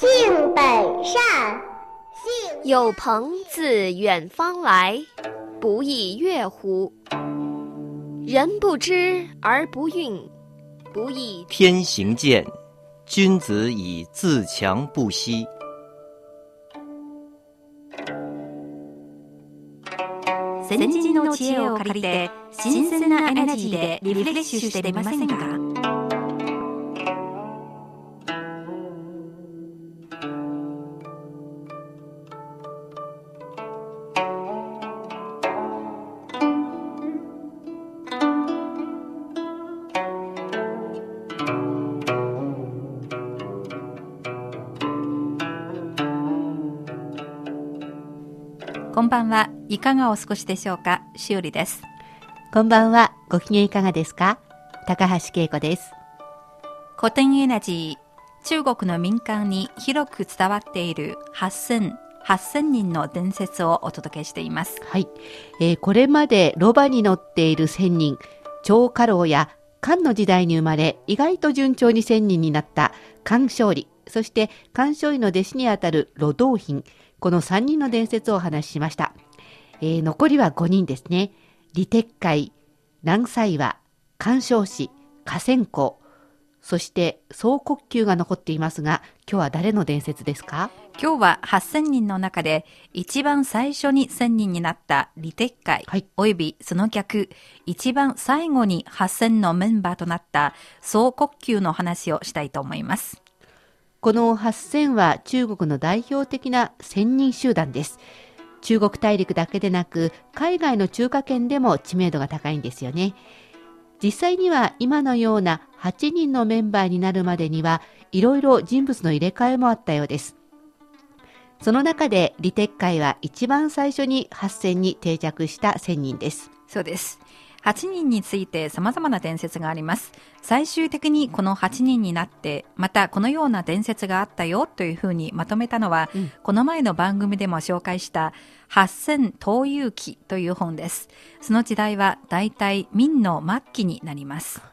性本善，有朋自远方来，不亦乐乎？人不知而不愠，不亦天行健，君子以自强不息。先人の知恵を借りて新鮮なエナジーでリフレッシュしてみませんか ばんは。いかがお過ごしでしょうか？しおりです。こんばんは。ご機嫌いかがですか？高橋恵子です。古典エナジー。中国の民間に広く伝わっている8000、8000人の伝説をお届けしています。はい。えー、これまでロバに乗っている1000人、張家老や漢の時代に生まれ、意外と順調に1000人になった漢勝利、そして漢勝利の弟子にあたる路道品、この3人の伝説をお話ししました。えー、残りは5人ですね。李鉄海、南斎和、干渉氏、河川湖、そして総国級が残っていますが、今日は誰の伝説ですか？今日は8000人の中で一番最初に1000人になった李鉄海、はい、およびその逆、一番最後に8000のメンバーとなった総国級の話をしたいと思います。この8000は中国の代表的な千人集団です。中国大陸だけでなく、海外の中華圏でも知名度が高いんですよね。実際には今のような8人のメンバーになるまでには、いろいろ人物の入れ替えもあったようです。その中で、李鉄会は一番最初に8000に定着した1000人です。そうです。8人について様々な伝説があります。最終的にこの8人になって、またこのような伝説があったよというふうにまとめたのは、うん、この前の番組でも紹介した8000東遊記という本です。その時代はだいたい明の末期になります。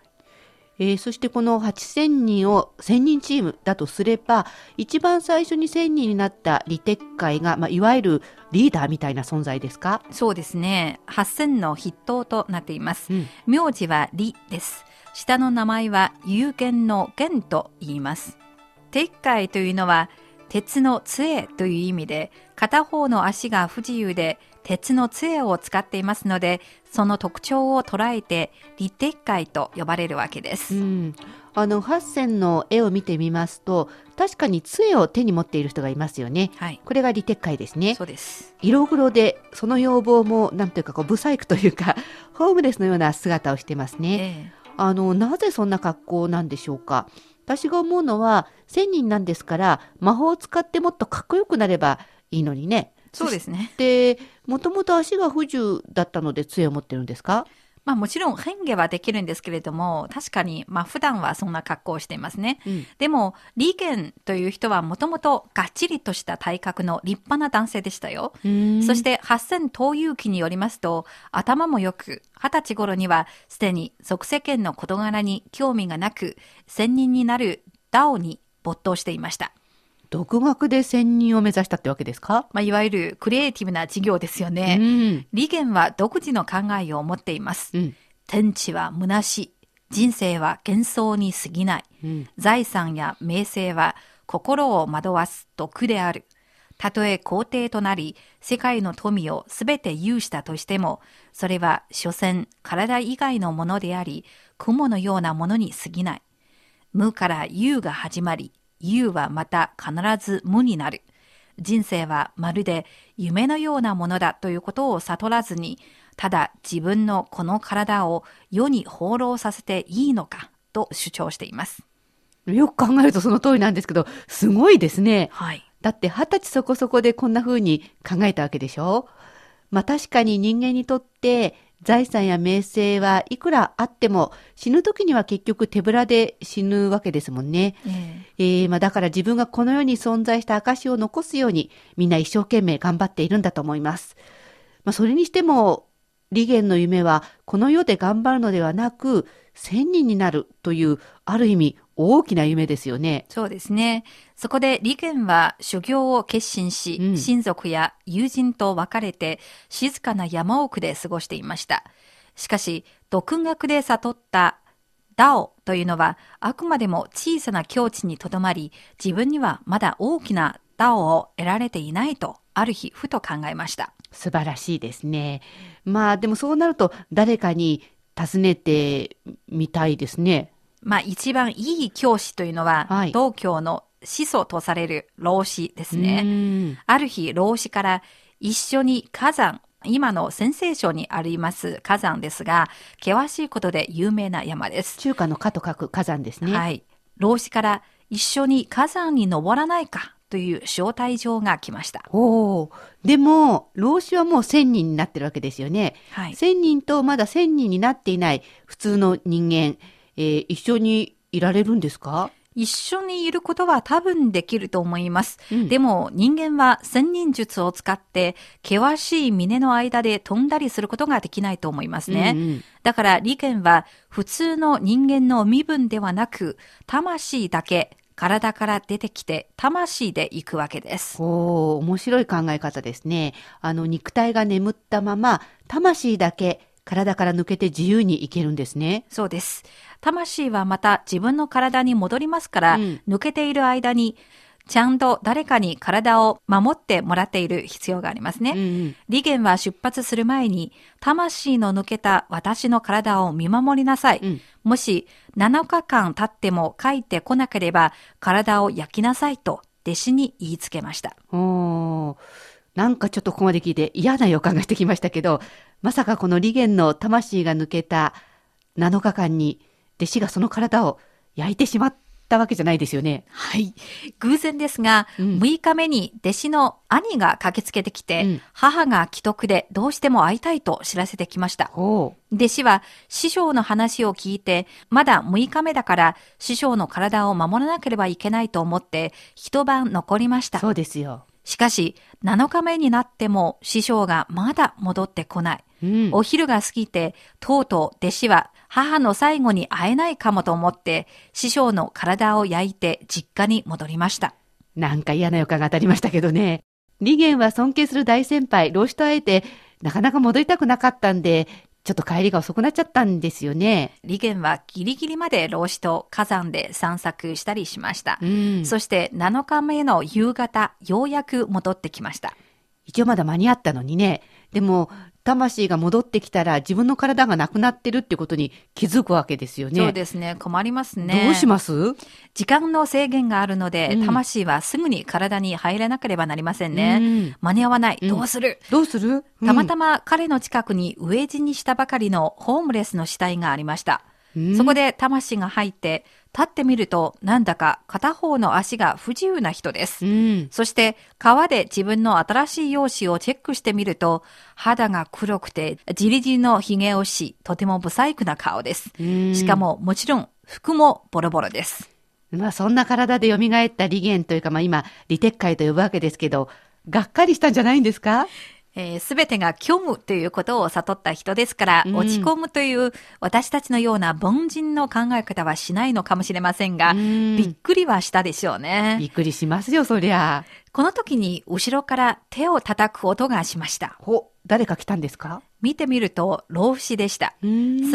えー、そしてこの8000人を1000人チームだとすれば、一番最初に1000人になった李鉄会が、まあ、いわゆるリーダーみたいな存在ですか？そうですね。8000の筆頭となっています。うん、名字は李です。下の名前は有限の元と言います。鉄会というのは、鉄の杖という意味で、片方の足が不自由で鉄の杖を使っていますので、その特徴を捉えて、立鉄会と呼ばれるわけです。うん、あの、八線の絵を見てみますと、確かに杖を手に持っている人がいますよね。はい。これが立鉄会ですね。そうです。色黒で、その要望も、なんというか、こう、ブサイクというか、ホームレスのような姿をしてますね。えあの、なぜそんな格好なんでしょうか？私が思うのは、千人なんですから、魔法を使ってもっとかっこよくなればいいのにね。そうですね。で、もともと足が不自由だったので杖を持ってるんですか？まあもちろん変化はできるんですけれども、確かにまあ普段はそんな格好をしていますね。うん、でも、リーゲンという人はもともとがっちりとした体格の立派な男性でしたよ。そして8000東遊記によりますと、頭も良く、二十歳頃にはすでに即世間の事柄に興味がなく、仙人になるダオに没頭していました。独学で専任を目指したってわけですか？まあ、いわゆるクリエイティブな事業ですよね。うん、利元は独自の考えを持っています。うん、天地は虚しい。人生は幻想に過ぎない。うん、財産や名声は心を惑わす毒である。たとえ皇帝となり、世界の富をすべて有したとしても、それは所詮体以外のものであり、雲のようなものに過ぎない。無から有が始まり、有はまた必ず無になる。人生はまるで夢のようなものだということを悟らずに、ただ自分のこの体を世に放浪させていいのかと主張しています。よく考えるとその通りなんですけど、すごいですね。はい。だって二十歳そこそこでこんな風に考えたわけでしょ？まあ確かに人間にとって財産や名声はいくらあっても死ぬ時には結局手ぶらで死ぬわけですもんね。えー、えー、まあ、だから自分がこの世に存在した証を残すようにみんな一生懸命頑張っているんだと思います。まあ、それにしても利元の夢はこの世で頑張るのではなく千人になるというある意味大きな夢ですよね。そうですね。そこで利元は修行を決心し、うん、親族や友人と別れて静かな山奥で過ごしていました。しかし、独学で悟ったダオというのはあくまでも小さな境地にとどまり、自分にはまだ大きなダオを得られていないと、ある日ふと考えました。素晴らしいですね。まあでもそうなると誰かに尋ねてみたいですね。まあ一番いい教師というのは、はい、道教の始祖とされる老子ですね。ある日、老子から一緒に火山、今の先生省にあります火山ですが、険しいことで有名な山です。中華の火と書く火山ですね。はい。老子から一緒に火山に登らないかという招待状が来ました。おお。でも、老子はもう千人になってるわけですよね。はい。千人とまだ千人になっていない普通の人間。えー、一緒にいられるんですか？一緒にいることは多分できると思います。うん、でも人間は千人術を使って険しい峰の間で飛んだりすることができないと思いますね。うんうん、だから利権は普通の人間の身分ではなく魂だけ体から出てきて魂で行くわけです。おお、面白い考え方ですね。あの肉体が眠ったまま魂だけ体から抜けて自由に行けるんですね。そうです。魂はまた自分の体に戻りますから、うん、抜けている間に、ちゃんと誰かに体を守ってもらっている必要がありますね。うんうん、利元は出発する前に、魂の抜けた私の体を見守りなさい。うん、もし7日間経っても帰ってこなければ、体を焼きなさいと弟子に言いつけました。なんかちょっとここまで聞いて嫌な予感がしてきましたけど、まさかこの利元の魂が抜けた7日間に弟子がその体を焼いてしまったわけじゃないですよね。はい。偶然ですが、うん、6日目に弟子の兄が駆けつけてきて、うん、母が既得でどうしても会いたいと知らせてきました。弟子は師匠の話を聞いて、まだ6日目だから師匠の体を守らなければいけないと思って一晩残りました。そうですよ。しかし、7日目になっても師匠がまだ戻ってこない。うん、お昼が過ぎて、とうとう弟子は母の最後に会えないかもと思って、師匠の体を焼いて実家に戻りました。なんか嫌な予感が当たりましたけどね。利元は尊敬する大先輩、老子と会えて、なかなか戻りたくなかったんで、ちょっと帰りが遅くなっちゃったんですよね。利元はギリギリまで老子と火山で散策したりしました。うん、そして7日目の夕方、ようやく戻ってきました。一応まだ間に合ったのにね。でも、魂が戻ってきたら自分の体がなくなってるってことに気づくわけですよね。そうですね。困りますね。どうします？時間の制限があるので、うん、魂はすぐに体に入らなければなりませんね。うん、間に合わない。どうする、うん、どうする、たまたま彼の近くに飢え死にしたばかりのホームレスの死体がありました。そこで魂が入って、立ってみるとなんだか片方の足が不自由な人です。うん、そして川で自分の新しい容姿をチェックしてみると肌が黒くてじりじりの髭をしとても不細工な顔です。しかももちろん服もボロボロです。まあそんな体で蘇った利元というかまあ今、利鉄会と呼ぶわけですけど、がっかりしたんじゃないんですか？す、え、べ、てが虚無ということを悟った人ですから、うん、落ち込むという私たちのような凡人の考え方はしないのかもしれませんが、うん、びっくりはしたでしょうね。びっくりしますよ、そりゃ。この時に後ろから手を叩く音がしました。ほ、誰か来たんですか？見てみると老不死でした。す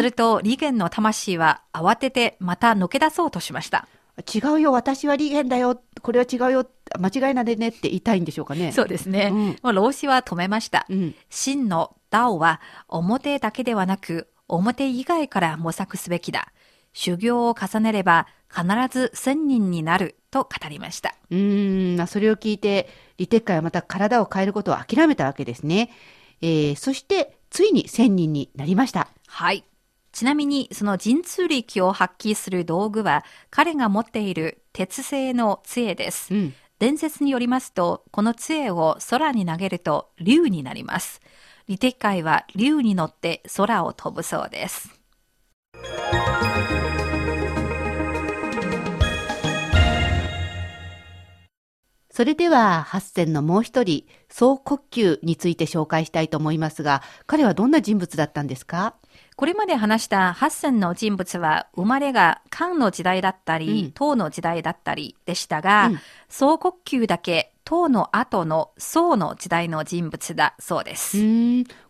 ると、利元の魂は慌ててまた抜け出そうとしました。違うよ、私は利元だよ、これは違うよ、間違いなでねって言いたいんでしょうかね。そうですね。うん、もう老子は止めました。うん、真のダオは表だけではなく、表以外から模索すべきだ。修行を重ねれば必ず千人になると語りました。うん、それを聞いて、李鉄会はまた体を変えることを諦めたわけですね。えー、そして、ついに千人になりました。はい。ちなみにその神通力を発揮する道具は彼が持っている鉄製の杖です。うん、伝説によりますと、この杖を空に投げると竜になります。リテッカイは竜に乗って空を飛ぶそうです。それでは、八仙のもう一人、総国級について紹介したいと思いますが、彼はどんな人物だったんですか？これまで話した八千の人物は生まれが漢の時代だったり、唐の時代だったりでしたが、うん、宋国級だけ唐の後の宋の時代の人物だそうです。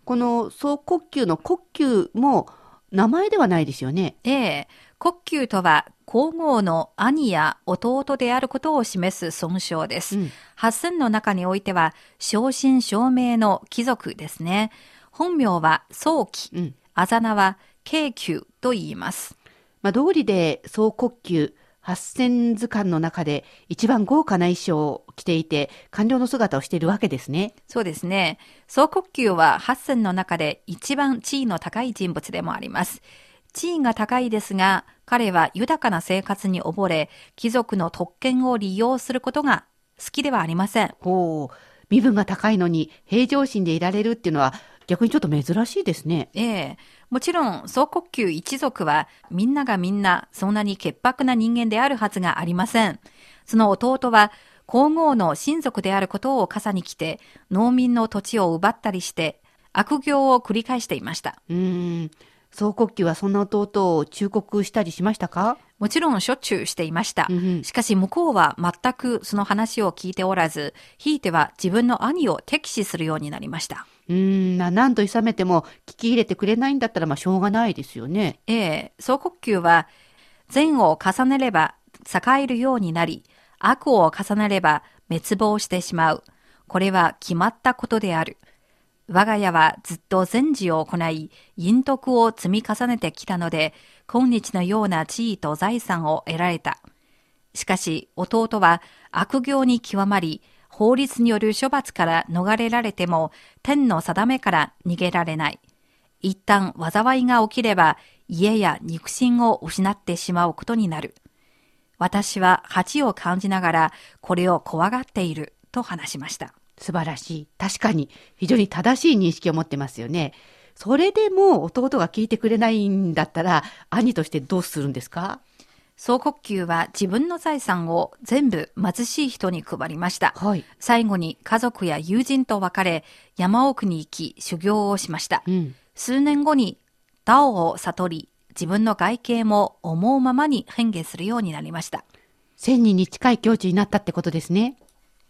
この宋国級の国級も名前ではないですよね。ええ。国級とは皇后の兄や弟であることを示す尊称です。うん、八千の中においては、正真正銘の貴族ですね。本名は早期。うんあざ名は京急と言います。まあ、通りで総国級八千図鑑の中で一番豪華な衣装を着ていて、官僚の姿をしているわけですね。そうですね。総国級は八千の中で一番地位の高い人物でもあります。地位が高いですが、彼は豊かな生活に溺れ、貴族の特権を利用することが好きではありません。ほう。身分が高いのに平常心でいられるっていうのは逆にちょっと珍しいですね。ええ。もちろん、総国級一族は、みんながみんな、そんなに潔白な人間であるはずがありません。その弟は、皇后の親族であることを傘に来て、農民の土地を奪ったりして、悪行を繰り返していました。うん。総国旗はそんな弟を忠告したりしましたか？もちろんしょっちゅうしていました。うん、しかし向こうは全くその話を聞いておらず、ひいては自分の兄を敵視するようになりました。うん、何度いさめても聞き入れてくれないんだったらまあしょうがないですよね。ええ、総国級は善を重ねれば栄えるようになり、悪を重ねれば滅亡してしまう。これは決まったことである。我が家はずっと善事を行い、陰徳を積み重ねてきたので、今日のような地位と財産を得られた。しかし、弟は悪行に極まり、法律による処罰から逃れられても、天の定めから逃げられない。一旦災いが起きれば、家や肉親を失ってしまうことになる。私は恥を感じながら、これを怖がっている、と話しました。素晴らしい。確かに、非常に正しい認識を持ってますよね。それでも弟が聞いてくれないんだったら、兄としてどうするんですか？総国級は自分の財産を全部貧しい人に配りました。はい、最後に家族や友人と別れ、山奥に行き修行をしました。うん、数年後に、ダオを悟り、自分の外形も思うままに変化するようになりました。千人に近い境地になったってことですね。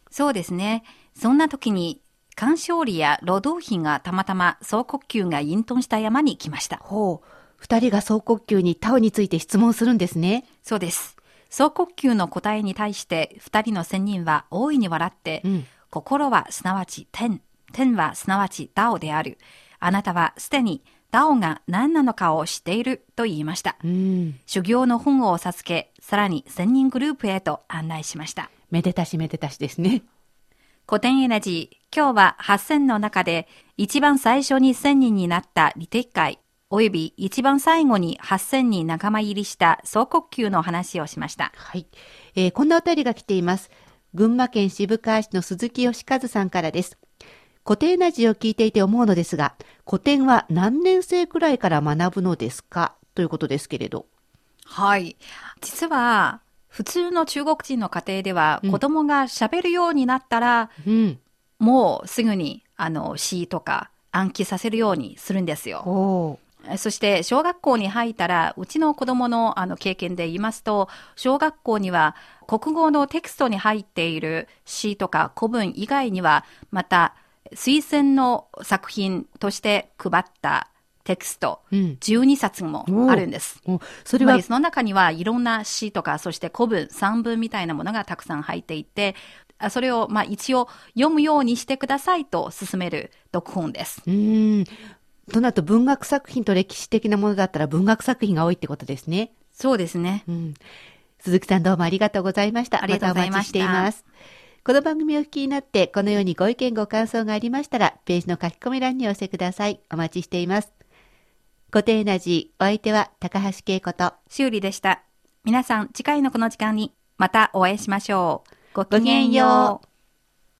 そうですね。そんな時に、鑑賞理や労働費がたまたま総国級が隠遁した山に来ました。ほう。二人が総国級にタオについて質問するんですね。そうです。総国級の答えに対して二人の仙人は大いに笑って、うん、心はすなわち天、天はすなわちダオである。あなたはすでにダオが何なのかを知っていると言いました。うん、修行の本を授け、さらに仙人グループへと案内しました。めでたしめでたしですね。古典エナジー、今日は8000の中で一番最初に1000人になったリテッカイ、および一番最後に8000人仲間入りした総国級の話をしました。はい。えー、こんなお便りが来ています。群馬県渋川市の鈴木義和さんからです。古典ラジオを聞いていて思うのですが、古典は何年生くらいから学ぶのですか？ということですけれど。はい。実は、普通の中国人の家庭では、子供が喋るようになったら、うん、もうすぐに、あの、詩とか暗記させるようにするんですよ。そして小学校に入ったら、うちの子供のあの経験で言いますと、小学校には国語のテキストに入っている詩とか古文以外には、また推薦の作品として配ったテキスト、12冊もあるんです。それは？その中にはいろんな詩とか、そして古文、散文みたいなものがたくさん入っていて、それをまあ一応読むようにしてくださいと勧める読本です。うんとなると文学作品と歴史的なものだったら文学作品が多いってことですね。そうですね。うん、鈴木さんどうもありがとうございました。ありがとうございました。またお待ちしています。この番組を聞きになって、このようにご意見ご感想がありましたら、ページの書き込み欄にお寄せください。お待ちしています。固定な字、お相手は高橋恵子と修理でした。皆さん、次回のこの時間にまたお会いしましょう。ごきげんよう。